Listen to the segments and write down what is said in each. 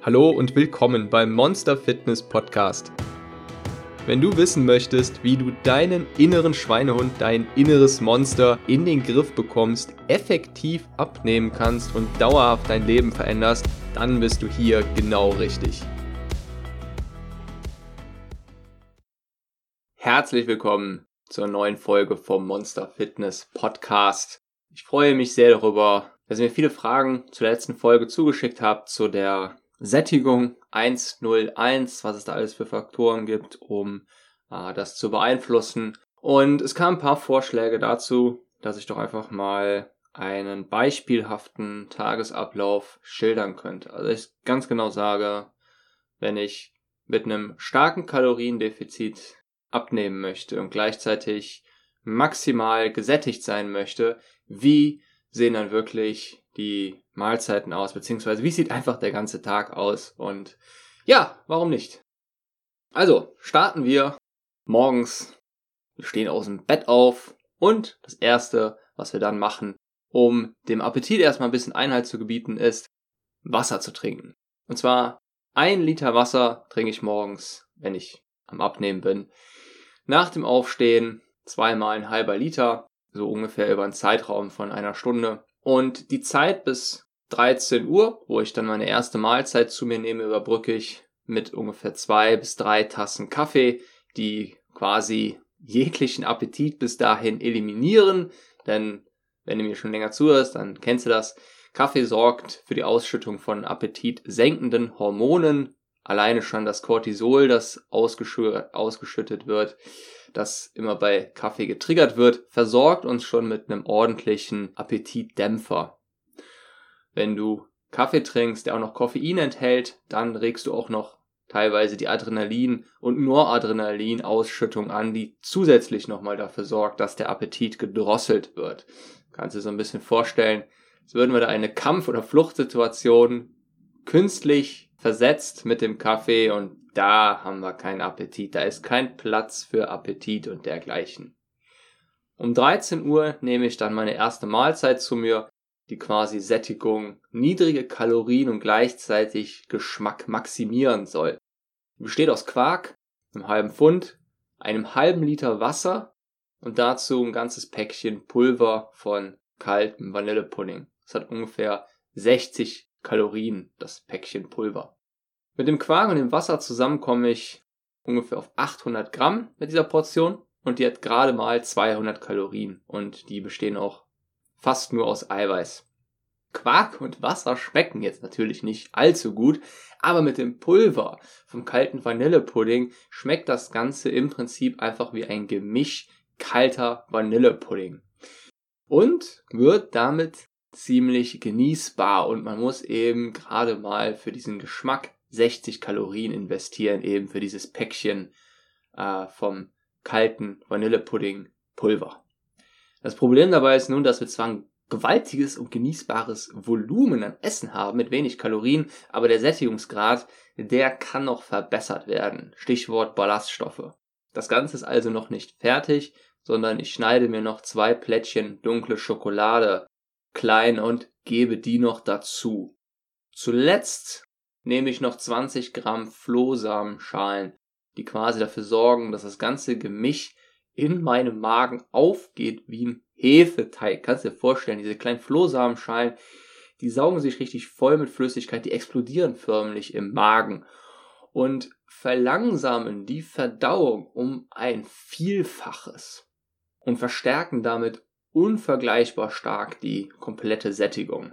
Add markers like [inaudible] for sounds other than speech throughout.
Hallo und willkommen beim Monster Fitness Podcast. Wenn du wissen möchtest, wie du deinen inneren Schweinehund, dein inneres Monster in den Griff bekommst, effektiv abnehmen kannst und dauerhaft dein Leben veränderst, dann bist du hier genau richtig. Herzlich willkommen zur neuen Folge vom Monster Fitness Podcast. Ich freue mich sehr darüber, dass ihr mir viele Fragen zur letzten Folge zugeschickt habt, zu der Sättigung 101, was es da alles für Faktoren gibt, um äh, das zu beeinflussen. Und es kamen ein paar Vorschläge dazu, dass ich doch einfach mal einen beispielhaften Tagesablauf schildern könnte. Also ich ganz genau sage, wenn ich mit einem starken Kaloriendefizit abnehmen möchte und gleichzeitig maximal gesättigt sein möchte, wie sehen dann wirklich die Mahlzeiten aus, beziehungsweise wie sieht einfach der ganze Tag aus und ja, warum nicht? Also, starten wir morgens, wir stehen aus dem Bett auf und das erste, was wir dann machen, um dem Appetit erstmal ein bisschen Einhalt zu gebieten, ist Wasser zu trinken. Und zwar ein Liter Wasser trinke ich morgens, wenn ich am Abnehmen bin. Nach dem Aufstehen zweimal ein halber Liter, so ungefähr über einen Zeitraum von einer Stunde. Und die Zeit bis 13 Uhr, wo ich dann meine erste Mahlzeit zu mir nehme, überbrücke ich mit ungefähr zwei bis drei Tassen Kaffee, die quasi jeglichen Appetit bis dahin eliminieren. Denn wenn du mir schon länger zuhörst, dann kennst du das. Kaffee sorgt für die Ausschüttung von appetitsenkenden Hormonen. Alleine schon das Cortisol, das ausgeschüttet wird, das immer bei Kaffee getriggert wird, versorgt uns schon mit einem ordentlichen Appetitdämpfer. Wenn du Kaffee trinkst, der auch noch Koffein enthält, dann regst du auch noch teilweise die Adrenalin- und Noradrenalin-Ausschüttung an, die zusätzlich nochmal dafür sorgt, dass der Appetit gedrosselt wird. Kannst du dir so ein bisschen vorstellen, als würden wir da eine Kampf- oder Fluchtsituation künstlich versetzt mit dem Kaffee und da haben wir keinen Appetit, da ist kein Platz für Appetit und dergleichen. Um 13 Uhr nehme ich dann meine erste Mahlzeit zu mir, die quasi Sättigung, niedrige Kalorien und gleichzeitig Geschmack maximieren soll. Die besteht aus Quark, einem halben Pfund, einem halben Liter Wasser und dazu ein ganzes Päckchen Pulver von kaltem Vanillepudding. Das hat ungefähr 60 Kalorien, das Päckchen Pulver. Mit dem Quark und dem Wasser zusammen komme ich ungefähr auf 800 Gramm mit dieser Portion und die hat gerade mal 200 Kalorien und die bestehen auch fast nur aus Eiweiß. Quark und Wasser schmecken jetzt natürlich nicht allzu gut, aber mit dem Pulver vom kalten Vanillepudding schmeckt das Ganze im Prinzip einfach wie ein Gemisch kalter Vanillepudding. Und wird damit ziemlich genießbar und man muss eben gerade mal für diesen Geschmack 60 Kalorien investieren, eben für dieses Päckchen äh, vom kalten Vanillepudding Pulver. Das Problem dabei ist nun, dass wir zwar ein gewaltiges und genießbares Volumen an Essen haben mit wenig Kalorien, aber der Sättigungsgrad, der kann noch verbessert werden. Stichwort Ballaststoffe. Das Ganze ist also noch nicht fertig, sondern ich schneide mir noch zwei Plättchen dunkle Schokolade klein und gebe die noch dazu. Zuletzt nehme ich noch 20 Gramm Flohsamenschalen, die quasi dafür sorgen, dass das ganze Gemisch in meinem Magen aufgeht wie ein Hefeteig. Kannst dir vorstellen, diese kleinen Flohsamenschalen, die saugen sich richtig voll mit Flüssigkeit, die explodieren förmlich im Magen und verlangsamen die Verdauung um ein Vielfaches und verstärken damit unvergleichbar stark die komplette Sättigung.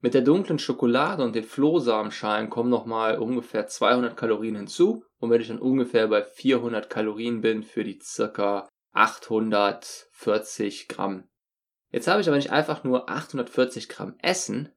Mit der dunklen Schokolade und den Flohsamenschalen kommen nochmal ungefähr 200 Kalorien hinzu, womit ich dann ungefähr bei 400 Kalorien bin für die circa 840 Gramm. Jetzt habe ich aber nicht einfach nur 840 Gramm Essen,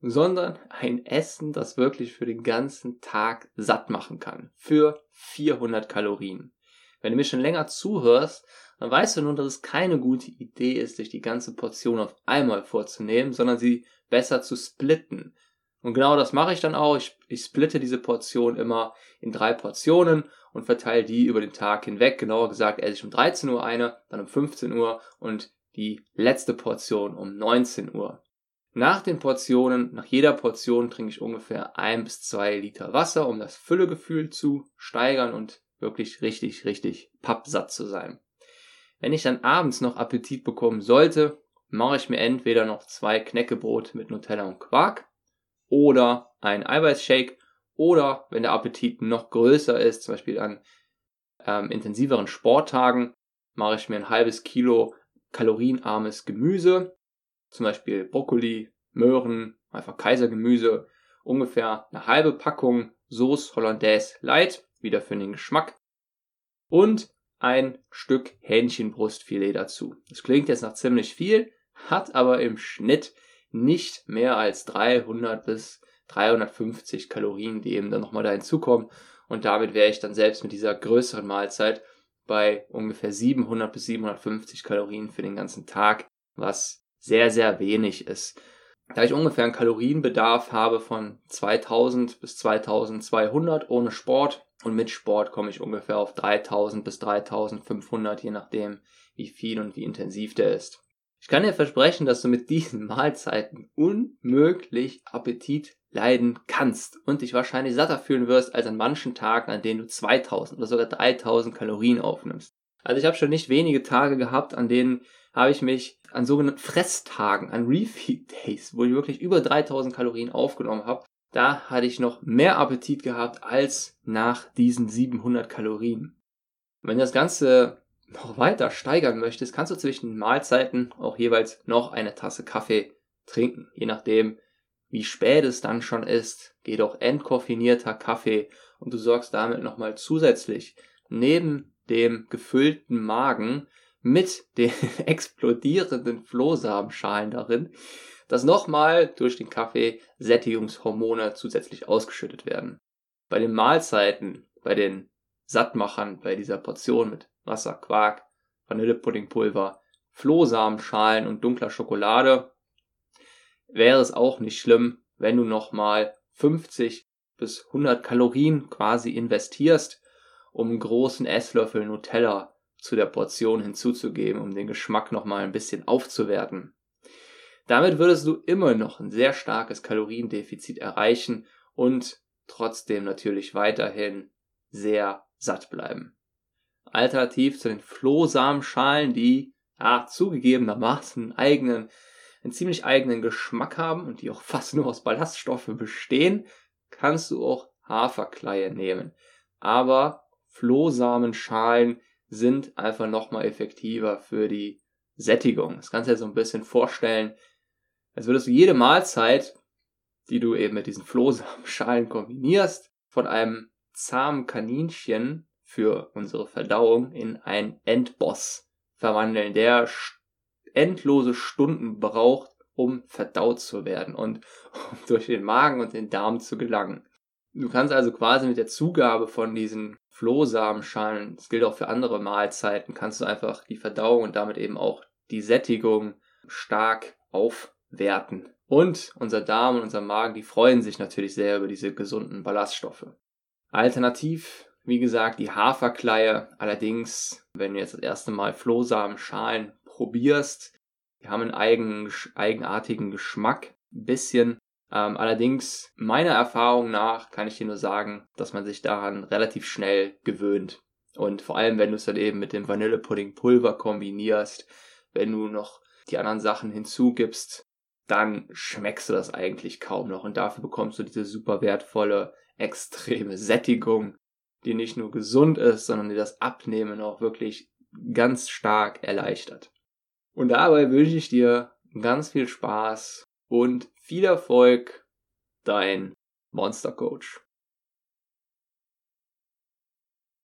sondern ein Essen, das wirklich für den ganzen Tag satt machen kann. Für 400 Kalorien. Wenn du mir schon länger zuhörst, dann weißt du nun, dass es keine gute Idee ist, sich die ganze Portion auf einmal vorzunehmen, sondern sie besser zu splitten. Und genau das mache ich dann auch. Ich, ich splitte diese Portion immer in drei Portionen und verteile die über den Tag hinweg. Genauer gesagt, esse ich um 13 Uhr eine, dann um 15 Uhr und die letzte Portion um 19 Uhr. Nach den Portionen, nach jeder Portion trinke ich ungefähr ein bis zwei Liter Wasser, um das Füllegefühl zu steigern und wirklich richtig, richtig pappsatt zu sein. Wenn ich dann abends noch Appetit bekommen sollte, mache ich mir entweder noch zwei Knäckebrot mit Nutella und Quark oder ein Eiweißshake oder wenn der Appetit noch größer ist, zum Beispiel an ähm, intensiveren Sporttagen, mache ich mir ein halbes Kilo kalorienarmes Gemüse, zum Beispiel Brokkoli, Möhren, einfach Kaisergemüse, ungefähr eine halbe Packung Sauce Hollandaise Light, wieder für den Geschmack. Und ein Stück Hähnchenbrustfilet dazu. Das klingt jetzt nach ziemlich viel, hat aber im Schnitt nicht mehr als 300 bis 350 Kalorien, die eben dann nochmal da hinzukommen. Und damit wäre ich dann selbst mit dieser größeren Mahlzeit bei ungefähr 700 bis 750 Kalorien für den ganzen Tag, was sehr, sehr wenig ist. Da ich ungefähr einen Kalorienbedarf habe von 2000 bis 2200 ohne Sport und mit Sport komme ich ungefähr auf 3000 bis 3500, je nachdem, wie viel und wie intensiv der ist. Ich kann dir versprechen, dass du mit diesen [laughs] Mahlzeiten unmöglich Appetit leiden kannst und dich wahrscheinlich satter fühlen wirst als an manchen Tagen, an denen du 2000 oder sogar 3000 Kalorien aufnimmst. Also ich habe schon nicht wenige Tage gehabt, an denen habe ich mich an sogenannten Fresstagen, an Refeed Days, wo ich wirklich über 3000 Kalorien aufgenommen habe, da hatte ich noch mehr Appetit gehabt als nach diesen 700 Kalorien. wenn du das Ganze noch weiter steigern möchtest, kannst du zwischen den Mahlzeiten auch jeweils noch eine Tasse Kaffee trinken, je nachdem, wie spät es dann schon ist, geht auch entkoffinierter Kaffee und du sorgst damit nochmal zusätzlich neben dem gefüllten Magen mit den [laughs] explodierenden Flohsamenschalen darin, dass nochmal durch den Kaffee Sättigungshormone zusätzlich ausgeschüttet werden. Bei den Mahlzeiten, bei den Sattmachern, bei dieser Portion mit Wasser, Quark, Vanillepuddingpulver, Flohsamenschalen und dunkler Schokolade wäre es auch nicht schlimm, wenn du nochmal 50 bis 100 Kalorien quasi investierst, um einen großen Esslöffel Nutella zu der Portion hinzuzugeben, um den Geschmack nochmal ein bisschen aufzuwerten. Damit würdest du immer noch ein sehr starkes Kaloriendefizit erreichen und trotzdem natürlich weiterhin sehr satt bleiben. Alternativ zu den Flohsamenschalen, die ja, zugegebenermaßen einen eigenen einen ziemlich eigenen Geschmack haben und die auch [laughs] fast nur aus Ballaststoffe bestehen, kannst du auch Haferkleie nehmen. Aber Flohsamenschalen sind einfach nochmal effektiver für die Sättigung. Das kannst du dir so ein bisschen vorstellen, als würdest du jede Mahlzeit, die du eben mit diesen Flohsamenschalen kombinierst, von einem zahmen Kaninchen für unsere Verdauung in einen Endboss verwandeln, der endlose Stunden braucht, um verdaut zu werden und um [laughs] durch den Magen und den Darm zu gelangen. Du kannst also quasi mit der Zugabe von diesen Flohsamenschalen, das gilt auch für andere Mahlzeiten, kannst du einfach die Verdauung und damit eben auch die Sättigung stark aufwerten. Und unser Darm und unser Magen, die freuen sich natürlich sehr über diese gesunden Ballaststoffe. Alternativ, wie gesagt, die Haferkleie. Allerdings, wenn du jetzt das erste Mal Flohsamenschalen probierst. Die haben einen eigen, eigenartigen Geschmack, ein bisschen. Ähm, allerdings, meiner Erfahrung nach, kann ich dir nur sagen, dass man sich daran relativ schnell gewöhnt. Und vor allem, wenn du es dann eben mit dem Vanillepudding-Pulver kombinierst, wenn du noch die anderen Sachen hinzugibst, dann schmeckst du das eigentlich kaum noch. Und dafür bekommst du diese super wertvolle, extreme Sättigung, die nicht nur gesund ist, sondern die das Abnehmen auch wirklich ganz stark erleichtert. Und dabei wünsche ich dir ganz viel Spaß und viel Erfolg, dein Monster Coach.